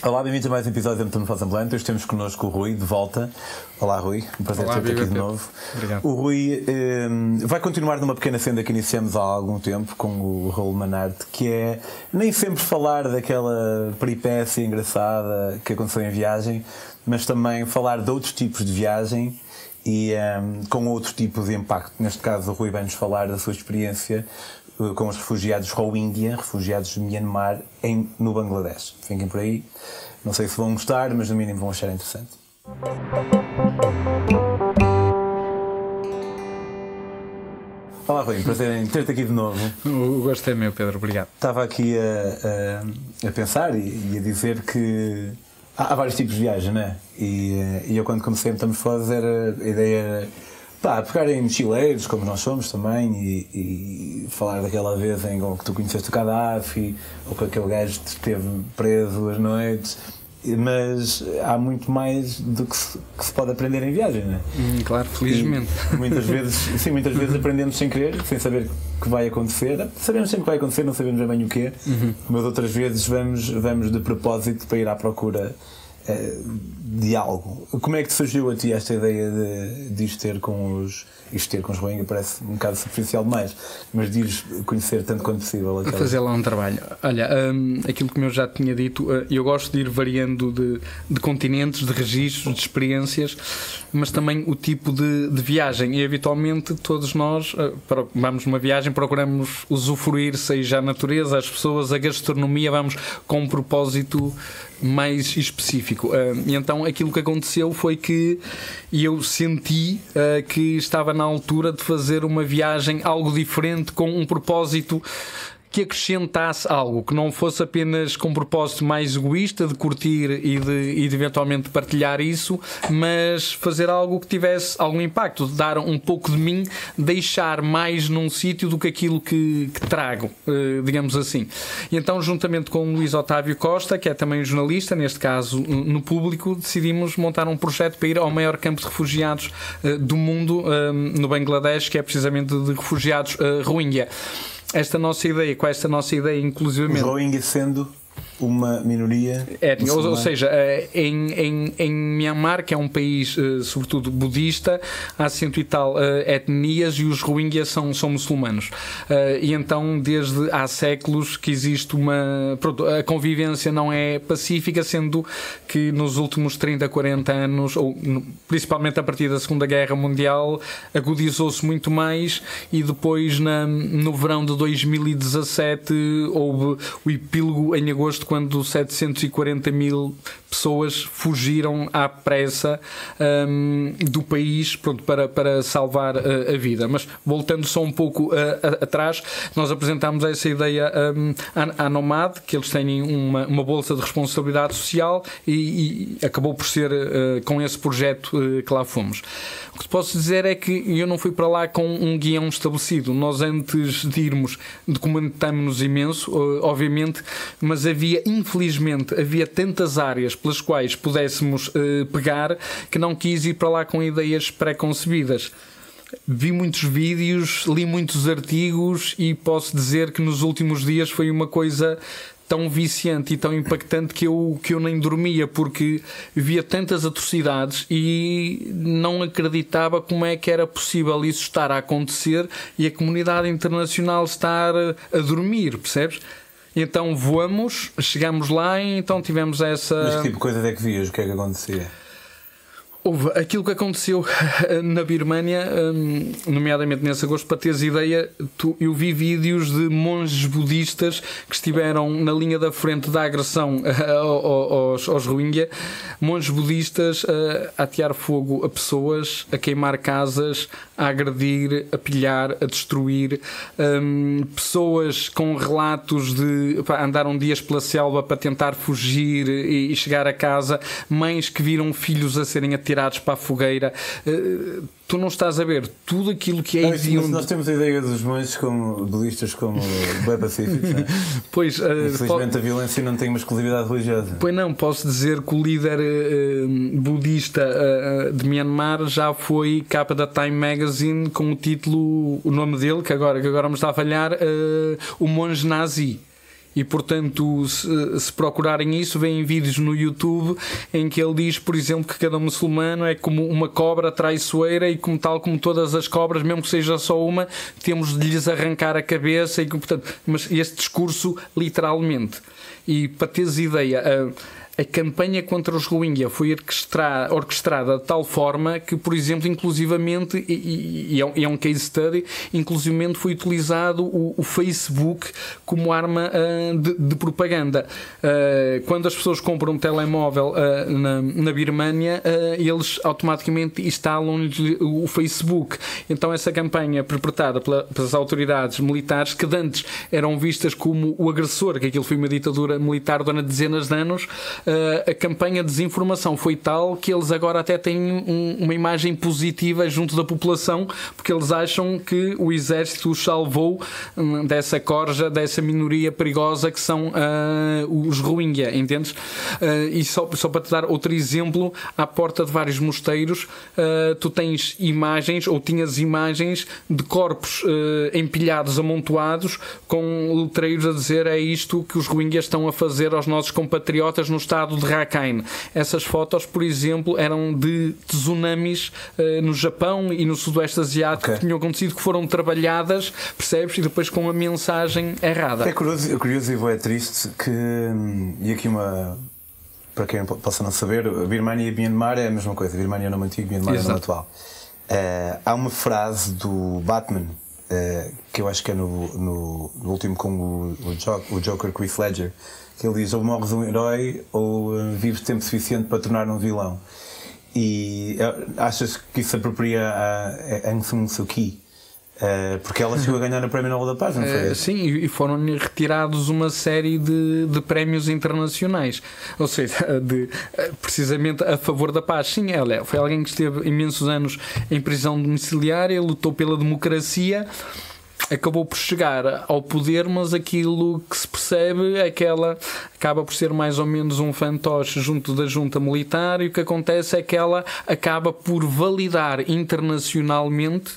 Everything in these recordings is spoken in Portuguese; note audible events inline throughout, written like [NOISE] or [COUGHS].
Olá, bem-vindos a mais um episódio do Antônio Assembleante. Hoje temos connosco o Rui, de volta. Olá, Rui. Um prazer ter-te aqui de novo. Obrigado. O Rui eh, vai continuar numa pequena senda que iniciamos há algum tempo com o Raul Manarte, que é nem sempre falar daquela peripécia engraçada que aconteceu em viagem, mas também falar de outros tipos de viagem e um, com outro tipo de impacto. Neste caso, o Rui vai-nos falar da sua experiência com os refugiados Rohingya, refugiados de Myanmar, em, no Bangladesh. Fiquem por aí. Não sei se vão gostar, mas no mínimo vão achar interessante. Olá, Rui, prazer em ter-te aqui de novo. O gosto é meu, Pedro, obrigado. Estava aqui a, a, a pensar e, e, a dizer que há, há, vários tipos de viagem, não é? E, e eu, quando comecei a Metamorfose, era a ideia pá, pegar em mochileiros, como nós somos também, e, e, falar daquela vez em que tu conheceste o Gaddafi, ou que aquele gajo te esteve preso às noites mas há muito mais do que se, que se pode aprender em viagem, não é? Hum, claro, felizmente. E muitas [LAUGHS] vezes, sim, muitas vezes aprendemos sem querer, sem saber o que vai acontecer. Sabemos sempre o que vai acontecer, não sabemos bem o que uhum. mas outras vezes vamos, vamos de propósito para ir à procura de algo. Como é que te surgiu a ti esta ideia de, de isto ter com os isto ter com os Rohingya parece um bocado superficial demais, mas de ires conhecer tanto quanto possível. Aquela... Fazer lá um trabalho. Olha, um, aquilo que eu já tinha dito, uh, eu gosto de ir variando de, de continentes, de registros, de experiências, mas também o tipo de, de viagem. E habitualmente todos nós uh, vamos numa viagem, procuramos usufruir, seja a natureza, as pessoas, a gastronomia, vamos com um propósito mais específico. Uh, e então aquilo que aconteceu foi que eu senti uh, que estava na altura de fazer uma viagem algo diferente, com um propósito que acrescentasse algo, que não fosse apenas com propósito mais egoísta de curtir e de, e de eventualmente partilhar isso, mas fazer algo que tivesse algum impacto, dar um pouco de mim, deixar mais num sítio do que aquilo que, que trago, eh, digamos assim. E então, juntamente com o Luís Otávio Costa, que é também jornalista, neste caso no público, decidimos montar um projeto para ir ao maior campo de refugiados eh, do mundo, eh, no Bangladesh, que é precisamente de refugiados Rohingya esta nossa ideia, com esta nossa ideia, inclusivamente. Rohingya sendo uma minoria étnica. Ou, ou, seja, eh, em, em, em Myanmar, que é um país eh, sobretudo budista, há cento e tal eh, etnias e os Rohingya são, são muçulmanos. E então, desde há séculos que existe uma. Pronto, a convivência não é pacífica, sendo que nos últimos 30, 40 anos, ou principalmente a partir da Segunda Guerra Mundial, agudizou-se muito mais e depois, na, no verão de 2017, houve o epílogo em agosto quando 740 mil pessoas fugiram à pressa um, do país pronto, para, para salvar uh, a vida. Mas voltando só um pouco uh, a, atrás, nós apresentámos essa ideia um, à, à Nomad, que eles têm uma, uma bolsa de responsabilidade social e, e acabou por ser uh, com esse projeto que lá fomos. O que te posso dizer é que eu não fui para lá com um guião estabelecido. Nós antes de irmos documentámos-nos imenso, obviamente, mas havia, infelizmente, havia tantas áreas pelas quais pudéssemos uh, pegar que não quis ir para lá com ideias pré-concebidas. Vi muitos vídeos, li muitos artigos e posso dizer que nos últimos dias foi uma coisa tão viciante e tão impactante que eu, que eu nem dormia porque via tantas atrocidades e não acreditava como é que era possível isso estar a acontecer e a comunidade internacional estar a dormir, percebes? Então voamos, chegamos lá e então tivemos essa. Mas que tipo de coisas é que vias? O que é que acontecia? Houve aquilo que aconteceu [LAUGHS] na Birmânia, hum, nomeadamente nesse agosto, para teres ideia, eu vi vídeos de monges budistas que estiveram na linha da frente da agressão [LAUGHS] aos, aos Rohingya, monges budistas a atear fogo a pessoas, a queimar casas, a agredir, a pilhar, a destruir, um, pessoas com relatos de pá, andaram dias pela selva para tentar fugir e, e chegar a casa, mães que viram filhos a serem atirados atirados para a fogueira. Uh, tu não estás a ver tudo aquilo que é não, Nós temos a ideia dos monges como budistas como [LAUGHS] bem pacíficos. É? pois, uh, Infelizmente po... a violência não tem uma exclusividade religiosa. Pois não, posso dizer que o líder uh, budista uh, de Myanmar já foi capa da Time Magazine com o título, o nome dele, que agora, que agora me está a falhar, o monge nazi. E portanto, se, se procurarem isso, vêm vídeos no YouTube em que ele diz, por exemplo, que cada muçulmano é como uma cobra traiçoeira e como tal como todas as cobras, mesmo que seja só uma, temos de lhes arrancar a cabeça e portanto, mas este discurso literalmente. E para teres ideia, a campanha contra os Rohingya foi orquestrada de tal forma que, por exemplo, inclusivamente, e, é, é, um case study, inclusivamente foi utilizado o, o Facebook como arma uh, de, de, propaganda. Uh, quando as pessoas compram um telemóvel uh, na, na Birmânia, eles automaticamente instalam o Facebook. Então, essa campanha perpetrada pela, pelas autoridades militares, que antes eram vistas como o agressor, que aquilo foi uma ditadura militar durante dezenas de anos, a campanha de desinformação foi tal que eles agora até têm um, uma imagem positiva junto da população, porque eles acham que o exército os salvou hum, dessa corja, dessa minoria perigosa que são uh, os Rohingya, entendes? Uh, e só, só para te dar outro exemplo, à porta de vários mosteiros, uh, tu tens imagens, ou tinhas imagens de corpos empilhados, amontoados, com letreiros a dizer é isto que os Rohingya estão a fazer aos nossos compatriotas no estado de Rakhine. Essas fotos, por exemplo, eram de tsunamis uh, no Japão e no Sudoeste Asiático okay. que tinham acontecido, que foram trabalhadas, percebes? E depois com a mensagem errada. É curioso, é curioso e é triste que. Hum, e aqui uma. Para quem possa não saber, Birmania e Myanmar é a mesma coisa. A Birmania é o nome antigo, Myanmar é o nome atual. Uh, há uma frase do Batman uh, que eu acho que é no, no, no último com o, o, Joker, o Chris Ledger que ele diz ou morres um herói ou uh, vives tempo suficiente para tornar um vilão. E uh, achas que isso apropria a, a Aung San Suu Kyi? Uh, porque ela chegou a ganhar o Prémio Nobel da Paz, não foi? Uh, sim, e foram retirados uma série de, de prémios internacionais, ou seja, [LAUGHS] de, precisamente a favor da paz. Sim, ela foi alguém que esteve imensos anos em prisão domiciliária, lutou pela democracia acabou por chegar ao poder, mas aquilo que se percebe é que ela acaba por ser mais ou menos um fantoche junto da junta militar e o que acontece é que ela acaba por validar internacionalmente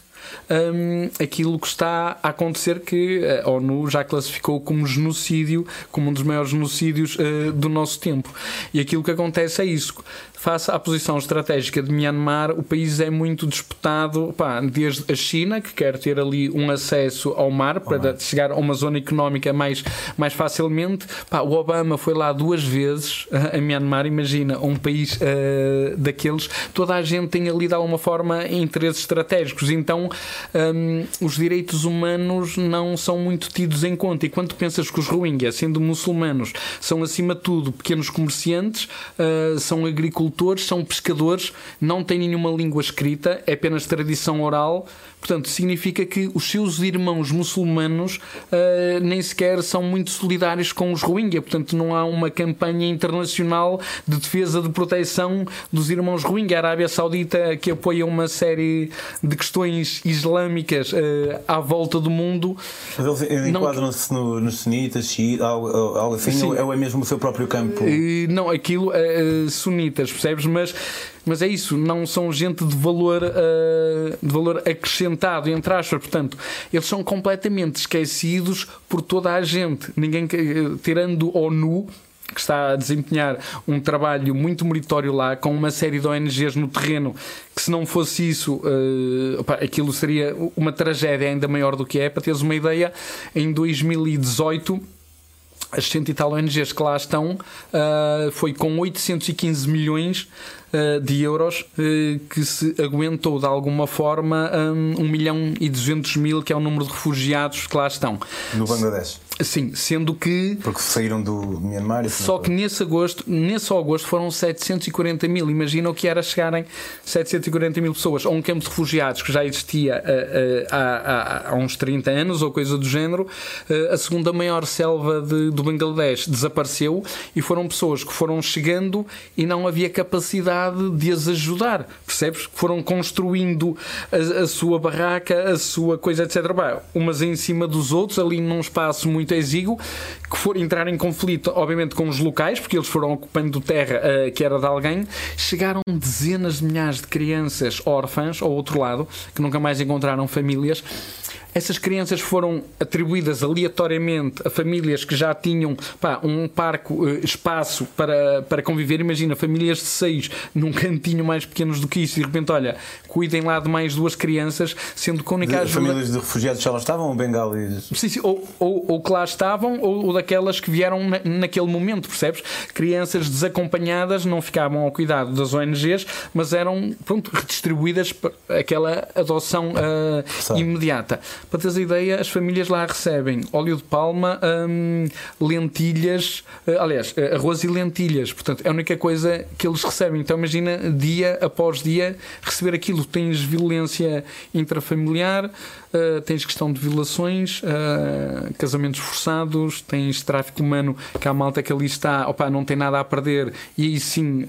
um, aquilo que está a acontecer que a ONU já classificou como genocídio, como um dos maiores genocídios uh, do nosso tempo. E aquilo que acontece é isso face à posição estratégica de Myanmar, o país é muito disputado pá, desde a China, que quer ter ali um acesso ao mar para chegar a uma zona económica mais, mais facilmente. Pá, o Obama foi lá duas vezes a Myanmar, imagina, um país uh, daqueles. Toda a gente tem ali de alguma forma interesses estratégicos, então um, os direitos humanos não são muito tidos em conta. E quando pensas que os Rohingya, sendo muçulmanos, são acima de tudo pequenos comerciantes, uh, são agricultores são pescadores, não têm nenhuma língua escrita, é apenas tradição oral. Portanto, significa que os seus irmãos muçulmanos uh, nem sequer são muito solidários com os Rohingya. Portanto, não há uma campanha internacional de defesa de proteção dos irmãos Rohingya. A Arábia Saudita, que apoia uma série de questões islâmicas uh, à volta do mundo. Mas eles enquadram-se no, nos sunitas, algo, algo assim, Sim. ou é mesmo o seu próprio campo? Uh, não, aquilo sunitas percebes? Mas, mas é isso, não são gente de valor, uh, de valor acrescentado, entre aspas. Portanto, eles são completamente esquecidos por toda a gente. Ninguém, tirando ONU, que está a desempenhar um trabalho muito meritório lá, com uma série de ONGs no terreno, que se não fosse isso, uh, opa, aquilo seria uma tragédia ainda maior do que é. Para teres uma ideia, em 2018 as 100 e tal ONGs que lá estão, uh, foi com 815 milhões de euros uh, que se aguentou de alguma forma um, 1 milhão e 200 mil, que é o número de refugiados que lá estão. No Bangladesh. Sim, sendo que. Porque saíram do Myanmar. Só que nesse agosto, nesse agosto foram 740 mil. Imagina o que era chegarem 740 mil pessoas a um campo de refugiados que já existia uh, há, há, há, uns 30 anos ou coisa do género. A segunda maior selva de, do Bangladesh desapareceu e foram pessoas que foram chegando e não havia capacidade de as ajudar. Percebes? Foram construindo a, a sua barraca, a sua coisa, etc. Bah, umas em cima dos outros, ali num espaço muito muito exíguo, que for entrar em conflito, obviamente, com os locais, porque eles foram ocupando terra uh, que era de alguém. Chegaram dezenas de milhares de crianças órfãs, ao outro lado, que nunca mais encontraram famílias essas crianças foram atribuídas aleatoriamente a famílias que já tinham pá, um parco uh, espaço para, para conviver. Imagina, famílias de seis num [LAUGHS] cantinho mais pequenos do que isso, e de repente, olha, cuidem lá de mais duas crianças, sendo que a única de, Famílias de refugiados já lá estavam ou bengalis? Sim, sim, ou, ou, ou, que lá estavam, ou, ou daquelas que vieram na, naquele momento, percebes? Crianças desacompanhadas não ficavam ao cuidado das ONGs, mas eram pronto, redistribuídas para aquela adoção uh, imediata. Para teres a ideia, as famílias lá recebem óleo de palma, um, lentilhas, uh, aliás, uh, arroz e lentilhas. Portanto, é a única coisa que eles recebem. Então, imagina dia após dia receber aquilo. Tens violência intrafamiliar, uh, tens questão de violações, casamentos forçados, tens tráfico humano, que a malta que ali está, opa, não tem nada a perder, e aí sim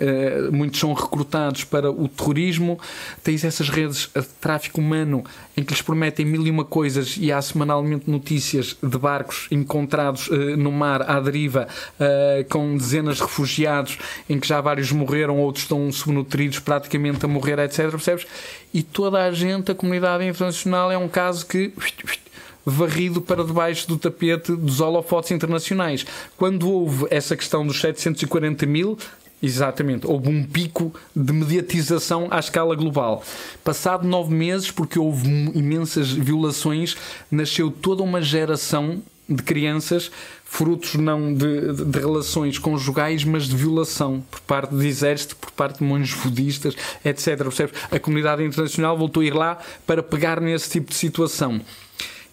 muitos são recrutados para o terrorismo. Tens essas redes de tráfico humano em que lhes prometem mil e uma coisas e há semanalmente notícias de barcos encontrados uh, no mar à deriva uh, com dezenas de refugiados em que já vários morreram, outros estão subnutridos praticamente a morrer, etc. Percebes? E toda a gente, a comunidade internacional, é um caso que varrido para debaixo do tapete dos holofotes internacionais. Quando houve essa questão dos 740 mil, Exatamente, houve um pico de mediatização à escala global. Passado nove meses, porque houve imensas violações, nasceu toda uma geração de crianças frutos não de, de, de, relações conjugais, mas de violação por parte do exército, por parte de monges budistas, etc. Percebes? A comunidade internacional voltou a ir lá para pegar nesse tipo de situação.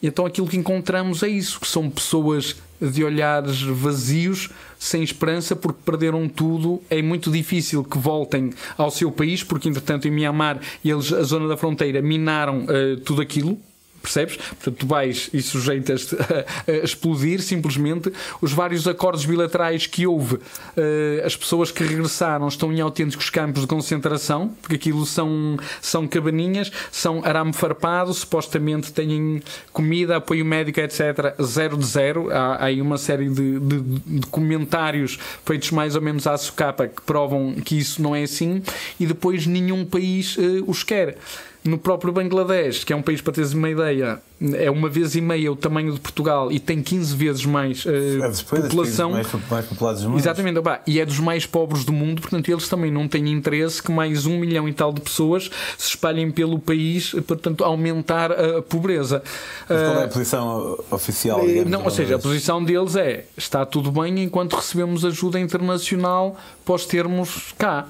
E então aquilo que encontramos é isso, que são pessoas de olhares vazios, sem esperança, porque perderam tudo. É muito difícil que voltem ao seu país, porque entretanto em Mianmar eles, a zona da fronteira, minaram uh, tudo aquilo Percebes? Portanto, tu vais e sujeitas-te [LAUGHS] a, a, explodir simplesmente. Os vários acordos bilaterais que houve, uh, as pessoas que regressaram estão em autênticos campos de concentração, porque aquilo são, são cabaninhas, são arame farpado, supostamente têm comida, apoio médico, etc. Zero de zero. Há, há aí uma série de, de, de, comentários feitos mais ou menos à socapa que provam que isso não é assim, e depois nenhum país uh, os quer no próprio Bangladesh, que é um país, para teres uma ideia, é uma vez e meia o tamanho de Portugal e tem 15 vezes mais uh, é população. Mais, mais populados do mundo. Exatamente, opa, e é dos mais pobres do mundo, portanto, eles também não têm interesse que mais um milhão e tal de pessoas se espalhem pelo país, portanto, aumentar a pobreza. Mas qual é a uh, posição oficial? Digamos, não, ou seja, a posição deles é está tudo bem enquanto recebemos ajuda internacional para os termos cá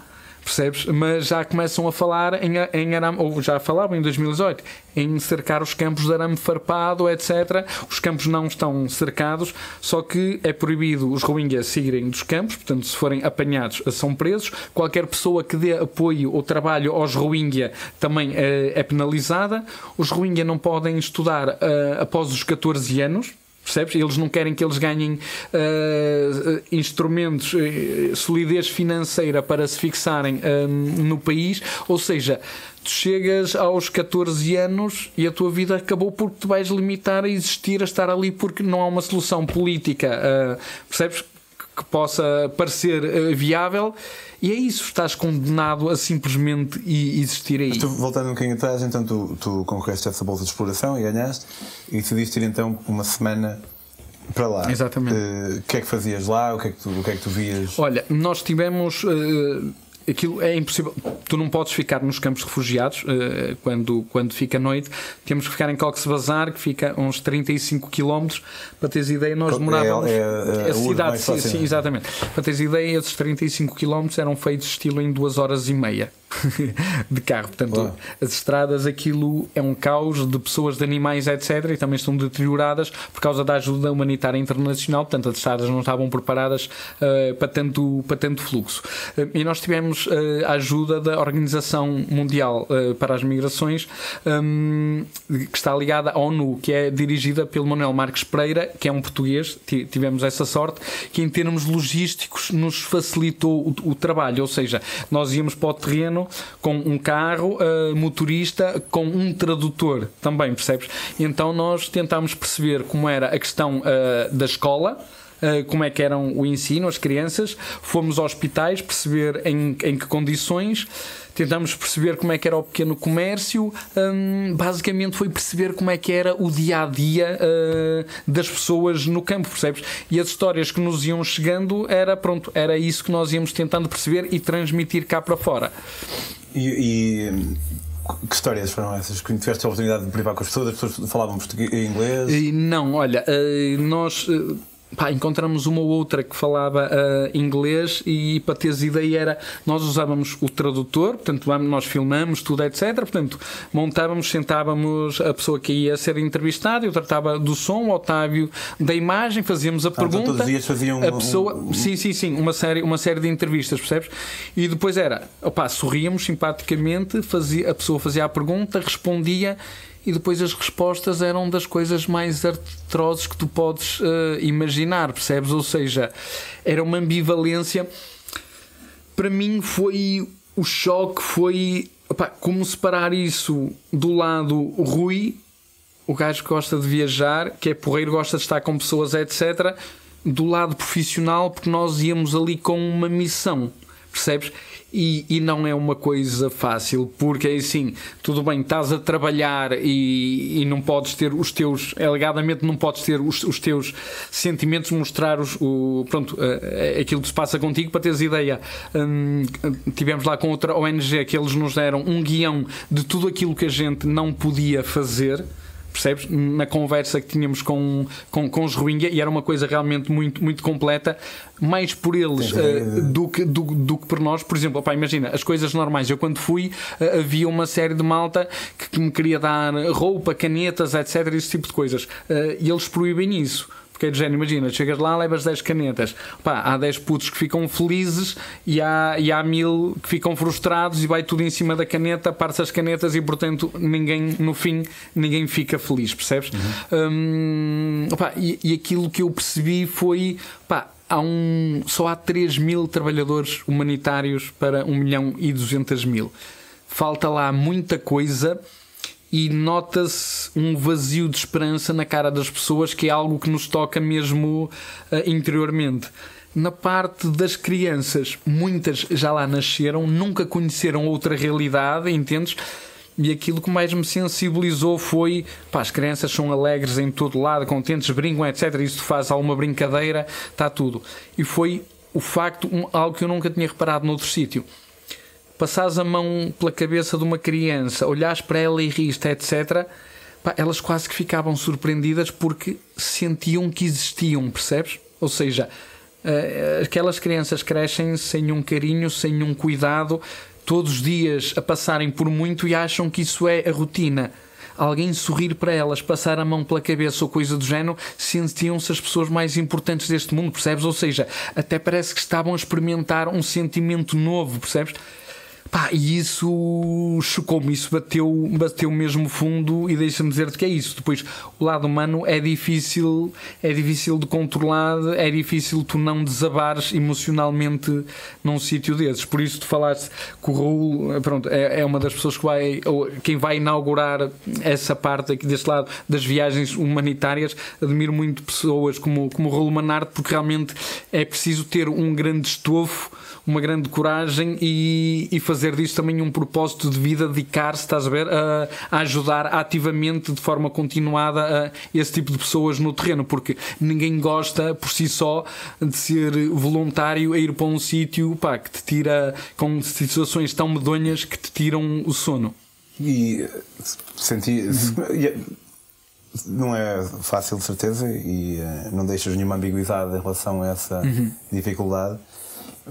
percebes? Mas já começam a falar em, em arame, ou já falavam em 2018, em cercar os campos de arame farpado, etc. Os campos não estão cercados, só que é proibido os Rohingya saírem dos campos, portanto, se forem apanhados, são presos. Qualquer pessoa que dê apoio ou trabalho aos Rohingya também é, é penalizada. Os Rohingya não podem estudar uh, após os 14 anos, Percebes? Eles não querem que eles ganhem uh, instrumentos, uh, solidez financeira para se fixarem uh, no país, ou seja, tu chegas aos 14 anos e a tua vida acabou porque tu vais limitar a existir, a estar ali porque não há uma solução política, percebes? Que possa parecer viável e é isso, estás condenado a simplesmente existir aí. Mas tu, voltando um bocadinho atrás, então tu, tu concorreste a essa bolsa de exploração e ganhaste, e decidiste ir então uma semana para lá. Exatamente. Uh, o que é que fazias lá? O que é que tu, o que é que tu vias? Olha, nós tivemos. Uh, aquilo é impossível. Tu não podes ficar nos campos refugiados uh, quando, quando fica noite. Temos que ficar em Cox's Bazar, que fica a uns 35 km. Para teres ideia, nós morávamos. É, é, é a cidade, sim, sim, exatamente. Para teres ideia, esses 35 km eram feitos estilo em 2 horas e meia. [LAUGHS] de carro. Portanto, as estradas, aquilo é um caos de pessoas, de animais, etc. E também estão deterioradas por causa da ajuda humanitária internacional. Portanto, as estradas não estavam preparadas uh, para, tanto, para tanto fluxo. Uh, e nós tivemos uh, a ajuda da Organização Mundial para as Migrações, um, que está ligada à ONU, que é dirigida pelo Manuel Marques Pereira, que é um português. Tivemos essa sorte, que em termos logísticos nos facilitou o, o trabalho. Ou seja, nós íamos para o terreno com um carro, uh, motorista, com um tradutor também, percebes? Então nós tentámos perceber como era a questão uh, da escola como é que eram o ensino, as crianças, fomos aos hospitais perceber em, em que condições tentamos perceber como é que era o pequeno comércio, um, basicamente foi perceber como é que era o dia a dia uh, das pessoas no campo, percebes? E as histórias que nos iam chegando era pronto, era isso que nós íamos tentando perceber e transmitir cá para fora. E, e que histórias foram essas? Que tiveste a oportunidade de privar com as pessoas? As pessoas falavam português, inglês? E não, olha, eh, nós eh, pá, encontramos uma ou outra que falava uh, inglês e para teres ideia era nós usávamos o tradutor, portanto nós filmamos tudo, etc. Portanto, montávamos, sentávamos a pessoa que ia ser entrevistada, eu tratava do som, o Otávio da imagem, fazíamos a ah, pergunta. Então todos os dias faziam a pessoa, um... sim, sim, sim, uma série, uma série de entrevistas, percebes? E depois era, opá, sorríamos simpaticamente, fazia, a pessoa fazia a pergunta, respondia e depois as respostas eram das coisas mais atrozes que tu podes uh, imaginar, percebes? Ou seja, era uma ambivalência. Para mim foi o choque foi opa, como separar isso do lado Rui, o gajo que gosta de viajar, que é porreiro, gosta de estar com pessoas, etc., do lado profissional, porque nós íamos ali com uma missão, percebes? E, e, não é uma coisa fácil, porque é assim, tudo bem, estás a trabalhar e, e não podes ter os teus, alegadamente não podes ter os, os teus sentimentos, mostrar os, o, pronto, uh, aquilo que se passa contigo para teres ideia. Um, tivemos lá com outra ONG que eles nos deram um guião de tudo aquilo que a gente não podia fazer percebes? Na conversa que tínhamos com, com, com os Rohingya, e era uma coisa realmente muito, muito completa, mais por eles uh, do, que, do, do que por nós. Por exemplo, opa, imagina, as coisas normais. Eu, quando fui, uh, havia uma série de malta que, que, me queria dar roupa, canetas, etc., esse tipo de coisas. Uh, e eles proíbem isso. Porque é de género, imagina, chegas lá, levas 10 canetas. Pá, há 10 putos que ficam felizes e há, e há mil que ficam frustrados e vai tudo em cima da caneta, parte as canetas e, portanto, ninguém, no fim, ninguém fica feliz, percebes? Uhum. Hum, e, e aquilo que eu percebi foi, pá, há um, só há 3 mil trabalhadores humanitários para 1 milhão e 200 mil. Falta lá muita coisa e nota-se um vazio de esperança na cara das pessoas, que é algo que nos toca mesmo uh, interiormente. Na parte das crianças, muitas já lá nasceram, nunca conheceram outra realidade, entendes? E aquilo que mais me sensibilizou foi: pá, as crianças são alegres em todo lado, contentes, brincam, etc. Isso faz alguma brincadeira, está tudo. E foi o facto, um, algo que eu nunca tinha reparado noutro sítio passares a mão pela cabeça de uma criança, olhares para ela e riste, etc., pá, elas quase que ficavam surpreendidas porque sentiam que existiam, percebes? Ou seja, uh, aquelas crianças crescem sem um carinho, sem um cuidado, todos os dias a passarem por muito e acham que isso é a rotina alguém sorrir para elas, passar a mão pela cabeça ou coisa do género, sentiam-se as pessoas mais importantes deste mundo, percebes? Ou seja, até parece que estavam a experimentar um sentimento novo, percebes? Pá, e isso chocou-me, isso bateu, bateu mesmo fundo e deixa-me dizer-te que é isso. Depois, o lado humano é difícil, é difícil de controlar, é difícil tu não desabares emocionalmente num sítio desses. Por isso, tu falaste que o Raul pronto, é, é uma das pessoas que vai, quem vai inaugurar essa parte aqui deste lado das viagens humanitárias. Admiro muito pessoas como, como o Raul Manarte, porque realmente é preciso ter um grande estofo uma grande coragem e, e fazer disso também um propósito de vida, dedicar-se, estás a ver, a, a, ajudar ativamente, de forma continuada, a esse tipo de pessoas no terreno, porque ninguém gosta por si só de ser voluntário a ir para um sítio que te tira com situações tão medonhas que te tiram o sono. E senti. Uhum. Não é fácil, de certeza, e uh, não deixas nenhuma ambiguidade em relação a essa uhum. dificuldade.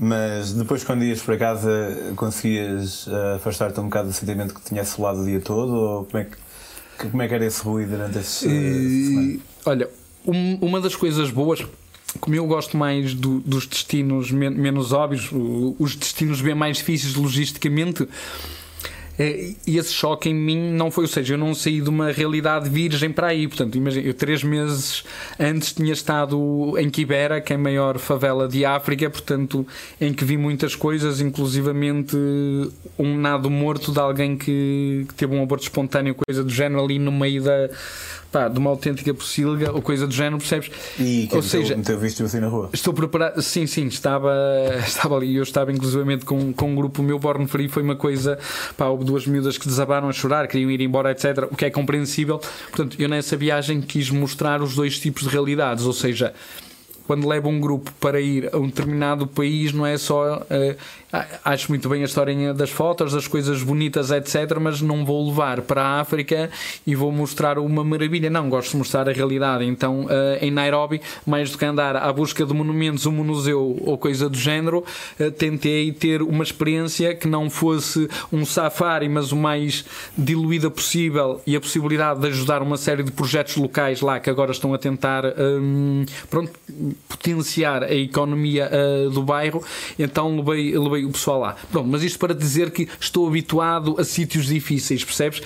Mas depois, quando ias para casa, conseguias uh, afastar-te um bocado do sentimento que tinha assolado o dia todo? Ou como é que, como é que era esse ruído durante esse uh, Olha, um, uma das coisas boas como eu gosto mais do, dos destinos men menos óbvios, os destinos bem mais difíceis logisticamente, e esse choque em mim não foi, ou seja, eu não saí de uma realidade virgem para aí. Portanto, imagina, eu três meses antes tinha estado em Kibera, que é a maior favela de África, portanto, em que vi muitas coisas, inclusivamente um nado morto de alguém que, que teve um aborto espontâneo, coisa do género ali no meio da pá, de uma autêntica pocilga ou coisa do género, percebes? E ou seja, meteu visto assim na rua? Estou preparado, sim, sim, estava, [LAUGHS] estava ali, eu estava inclusivamente com, com um grupo, meu Born Free foi uma coisa, pá, houve duas miúdas que desabaram a chorar, queriam ir embora, etc. O que é compreensível. Portanto, eu nessa viagem quis mostrar os dois tipos de realidades, ou seja, quando leva um grupo para ir a um determinado país, não é só. Uh, acho muito bem a história das fotos, das coisas bonitas, etc. Mas não vou levar para a África e vou mostrar uma maravilha. Não, gosto de mostrar a realidade. Então, uh, em Nairobi, mais do que andar à busca de monumentos, um museu ou coisa do género, uh, tentei ter uma experiência que não fosse um safari, mas o mais diluída possível e a possibilidade de ajudar uma série de projetos locais lá que agora estão a tentar. Um, pronto potenciar a economia uh, do bairro, então levei, levei o pessoal lá. Pronto, mas isto para dizer que estou habituado a sítios difíceis, percebes?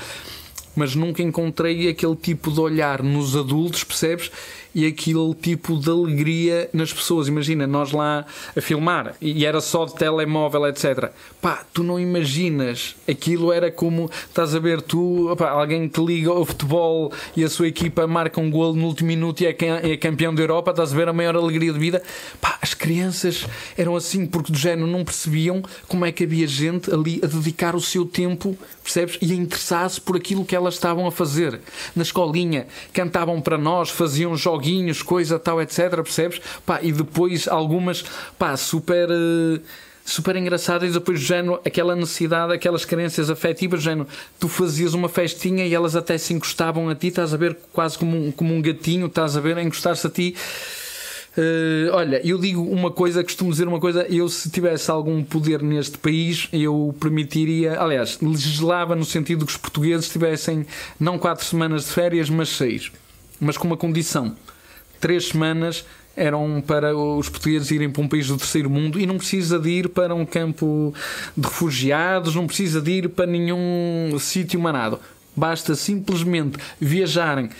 Mas nunca encontrei aquele tipo de olhar nos adultos, percebes? E aquele tipo de alegria nas pessoas. Imagina, nós lá a filmar e era só de telemóvel, etc. Pá, tu não imaginas. Aquilo era como, estás a ver, tu, opa, alguém te liga ao futebol e a sua equipa marca um golo no último minuto e é, é campeão da Europa, estás a ver a maior alegria de vida. Pá, as crianças eram assim porque do género não percebiam como é que havia gente ali a dedicar o seu tempo, percebes? E a interessar-se por aquilo que elas estavam a fazer. Na escolinha, cantavam para nós, faziam jogos joguinhos, coisa tal, etc. Percebes? Pá, e depois algumas, pá, super. Uh, super engraçadas e depois género, aquela necessidade, aquelas carências afetivas, género, tu fazias uma festinha e elas até se encostavam a ti, estás a ver quase como um, como um gatinho, estás a ver, a encostar-se a ti. Uh, olha, eu digo uma coisa, costumo dizer uma coisa, eu se tivesse algum poder neste país, eu permitiria, aliás, legislava no sentido que os portugueses tivessem não quatro semanas de férias, mas seis, mas com uma condição três semanas eram para os portugueses irem para um país do terceiro mundo e não precisa de ir para um campo de refugiados, não precisa de ir para nenhum sítio manado. Basta simplesmente viajarem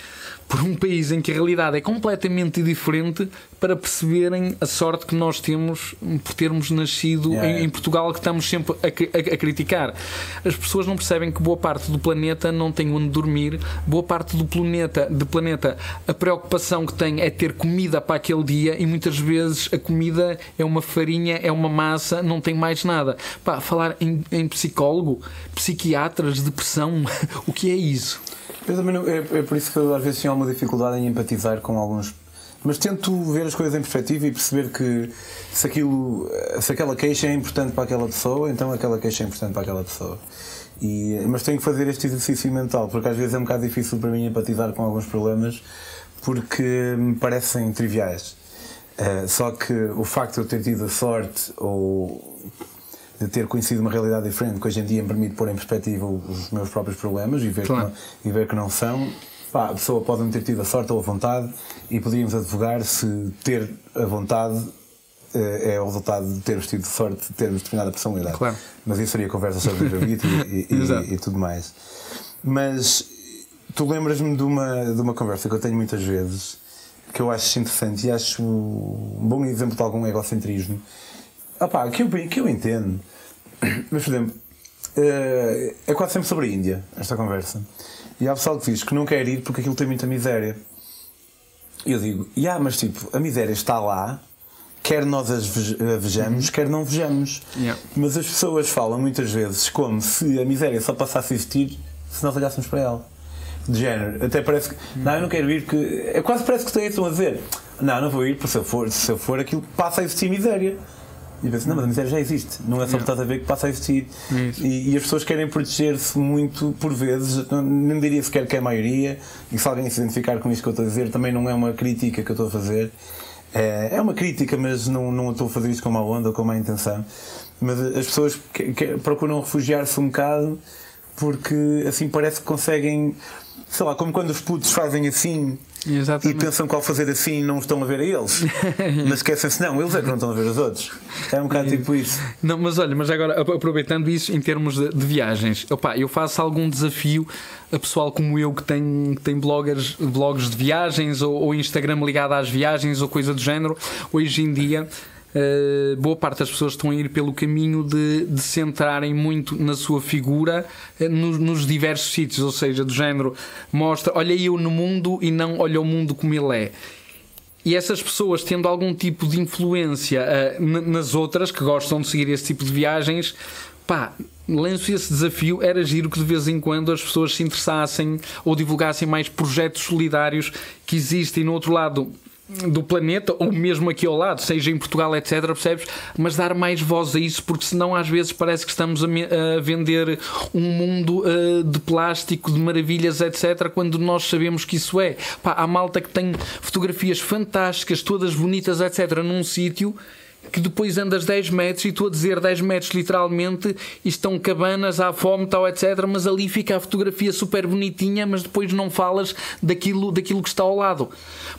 por um país em que a realidade é completamente diferente para perceberem a sorte que nós temos por termos nascido yeah. em, em, Portugal, que estamos sempre a, a, a, criticar. As pessoas não percebem que boa parte do planeta não tem onde dormir, boa parte do planeta, do planeta a preocupação que tem é ter comida para aquele dia e muitas vezes a comida é uma farinha, é uma massa, não tem mais nada. Pá, falar em, em psicólogo, psiquiatras, depressão, [LAUGHS] o que é isso? Eu também é, é, por isso que eu às vezes tenho alguma dificuldade em empatizar com alguns. Mas tento ver as coisas em perspectiva e perceber que se, aquilo, se aquela queixa é importante para aquela pessoa, então aquela queixa é importante para aquela pessoa. E, mas tenho que fazer este exercício mental, porque às vezes é um bocado difícil para mim empatizar com alguns problemas porque me parecem triviais. Uh, só que o facto de eu ter tido a sorte ou de ter conhecido uma realidade diferente, que hoje em dia me permite pôr em perspectiva os meus próprios problemas e ver, claro. que, não, e ver que não são. Pá, a pessoa pode não ter tido a sorte ou a vontade e podíamos advogar se ter a vontade eh, é o resultado de termos tido sorte de termos determinada personalidade. Claro. Mas isso seria conversa sobre o e, e, [LAUGHS] e, e, tudo mais. Mas tu lembras-me de uma, de uma conversa que eu tenho muitas vezes que eu acho interessante e acho um bom exemplo de algum egocentrismo. Ah que eu, que eu entendo [COUGHS] mas, por exemplo, eh, é quase sempre sobre a Índia, esta conversa. E há pessoal que diz que não quer ir porque aquilo tem muita miséria. E eu digo, yeah, mas tipo, a miséria está lá, quer nós a vejamos, uhum. quer não vejamos. Yeah. Mas as pessoas falam muitas vezes como se a miséria só passasse a existir se nós olhássemos para ela. De género. Até parece que. Uhum. Não, eu não quero ir porque. É quase parece que estão a dizer. Não, não vou ir porque se eu for, se eu for aquilo passa a existir miséria. E penso, não, mas a miséria já existe, não é só que estás a ver que passa a existir. E, e, as pessoas querem proteger-se muito, por vezes, não, não diria sequer que é a maioria, e se alguém se identificar com isto que eu estou a dizer, também não é uma crítica que eu estou a fazer. É, é uma crítica, mas não, não estou a fazer isto com má onda ou com má intenção. Mas as pessoas que, que procuram refugiar-se um bocado porque assim parece que conseguem, sei lá, como quando os putos fazem assim Exatamente. E pensam que ao fazer assim não estão a ver a eles. [LAUGHS] mas esquecem-se, não, eles é que não estão a ver os outros. É um bocado tipo isso. Não, mas olha, mas agora aproveitando isso em termos de, de viagens, opa, eu faço algum desafio a pessoal como eu que tem, que tem bloggers, blogs de viagens ou, ou Instagram ligado às viagens ou coisa do género. Hoje em dia Uh, boa parte das pessoas estão a ir pelo caminho de, de centrarem muito na sua figura uh, nos, nos, diversos sítios, ou seja, do género mostra, olha eu no mundo e não olha o mundo como ele é. E essas pessoas tendo algum tipo de influência uh, nas outras que gostam de seguir esse tipo de viagens, pá, lanço esse desafio, era giro que de vez em quando as pessoas se interessassem ou divulgassem mais projetos solidários que existem no outro lado do planeta, ou mesmo aqui ao lado, seja em Portugal, etc., percebes? Mas dar mais voz a isso, porque senão às vezes parece que estamos a, a vender um mundo uh, de plástico, de maravilhas, etc., quando nós sabemos que isso é. Pá, há malta que tem fotografias fantásticas, todas bonitas, etc., num sítio que depois andas 10 metros e estou a dizer 10 metros literalmente e estão cabanas à fome, tal, etc. Mas ali fica a fotografia super bonitinha, mas depois não falas daquilo, daquilo que está ao lado.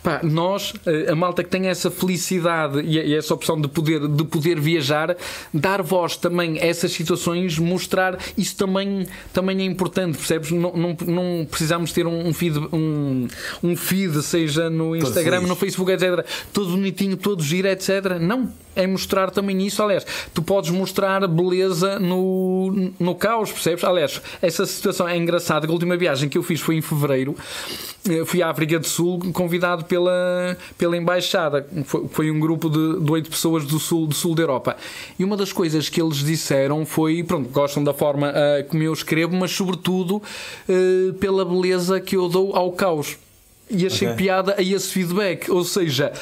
Pá, nós, eh, a malta que tem essa felicidade e essa opção de poder, de poder viajar, dar voz também a essas situações, mostrar isso também, também é importante, percebes? Não, não, não precisamos ter um feed, um, um feed, seja no Instagram, no Facebook, etc. Todo bonitinho, todo giro, etc. Não é mostrar também isso. Aliás, tu podes mostrar beleza no, no caos, percebes? Aliás, essa situação é engraçada. A última viagem que eu fiz foi em fevereiro. Eh, fui à África do Sul, convidado pela, pela Embaixada. Foi, foi um grupo de, de oito pessoas do sul, do sul da Europa. E uma das coisas que eles disseram foi: pronto, gostam da forma uh, como eu escrevo, mas sobretudo uh, pela beleza que eu dou ao caos. E achei okay. piada a esse feedback. Ou seja,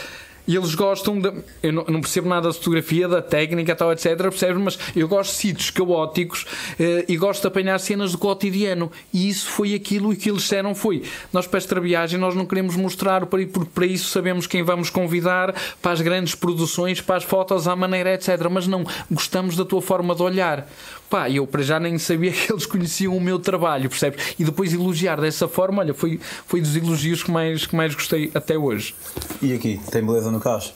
e eles gostam de. Eu não, percebo nada da fotografia, da técnica, tal, etc. Percebes? Mas eu gosto de sítios caóticos eh, e gosto de apanhar cenas do cotidiano. E isso foi aquilo que eles disseram: foi. Nós, para esta viagem, nós não queremos mostrar, porque para isso sabemos quem vamos convidar, para as grandes produções, para as fotos à maneira, etc. Mas não, gostamos da tua forma de olhar. Pá, eu para já nem sabia que eles conheciam o meu trabalho, percebes? E depois elogiar dessa forma, olha, foi, foi dos elogios que mais, que mais gostei até hoje. E aqui, tem beleza no caos?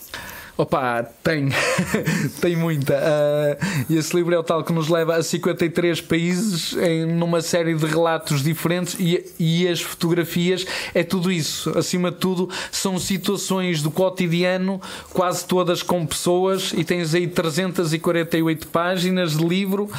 Opa, tem, [LAUGHS] tem muita. Uh, esse livro é o tal que nos leva a 53 países em numa série de relatos diferentes e, e as fotografias é tudo isso. Acima de tudo, são situações do cotidiano, quase todas com pessoas, e tens aí 348 páginas de livro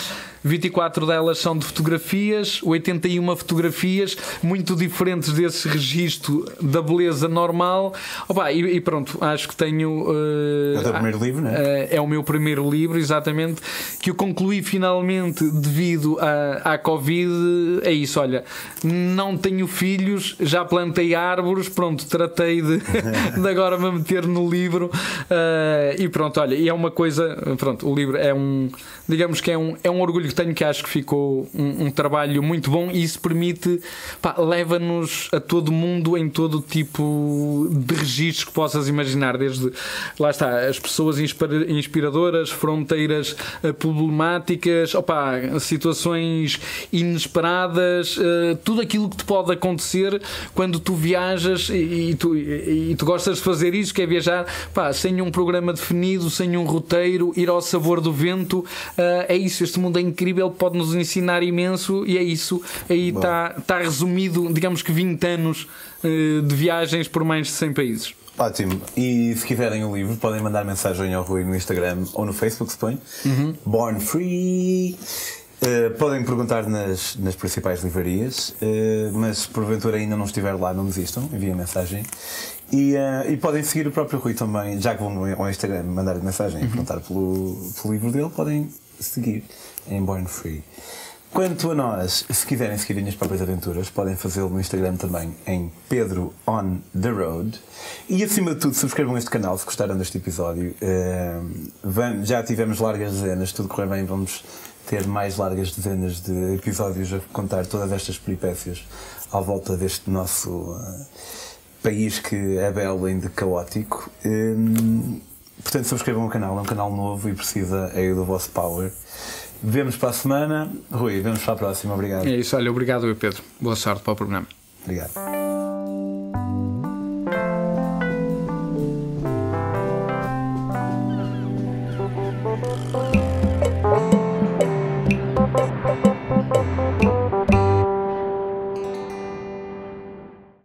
24 delas são de fotografias, 81 fotografias, muito diferentes desse registro da beleza normal. Opa, e, e pronto, acho que tenho. Uh, é o teu primeiro livro, não é? Uh, é o meu primeiro livro, exatamente, que eu concluí finalmente devido à, à Covid. É isso, olha, não tenho filhos, já plantei árvores, pronto, tratei de, [LAUGHS] de agora me meter no livro. Uh, e pronto, olha, e é uma coisa, pronto, o livro é um, digamos que é um, é um orgulho tenho que acho que ficou um, um trabalho muito bom e isso permite, leva-nos a todo mundo em todo tipo de registros que possas imaginar, desde lá está, as pessoas inspiradoras, fronteiras eh, problemáticas, opa, situações inesperadas, uh, tudo aquilo que te pode acontecer quando tu viajas e, e, tu, e, e, tu gostas de fazer isso, que é viajar pá, sem um programa definido, sem um roteiro, ir ao sabor do vento. Uh, é isso, este mundo é incrível pode nos ensinar imenso e é isso. Aí está tá resumido, digamos que 20 anos uh, de viagens por mais de 100 países. Ótimo. E se quiserem o livro, podem mandar mensagem ao Rui no Instagram ou no Facebook, se põe. Uhum. Born Free. Uh, podem perguntar nas, nas principais livrarias, uh, mas se porventura ainda não estiver lá, não desistam, enviem mensagem. E, uh, e podem seguir o próprio Rui também, já que vão ao Instagram mandar mensagem uhum. e perguntar pelo, pelo livro dele, podem seguir em Born Free. Quanto a nós, se quiserem seguir as minhas próprias aventuras, podem fazê-lo no Instagram também, em Pedro on the Road. E acima de tudo, subscrevam este canal se gostaram deste episódio. Uh, já tivemos largas dezenas, tudo correr bem, vamos ter mais largas dezenas de episódios a contar todas estas peripécias à volta deste nosso uh, país que é belo ainda caótico. Um, portanto, subscrevam o canal, é um canal novo e precisa aí do vosso power. Vemos para a semana. Rui, vemos para a próxima. Obrigado. É isso. Olha, obrigado, Pedro. Boa sorte para o programa. Obrigado.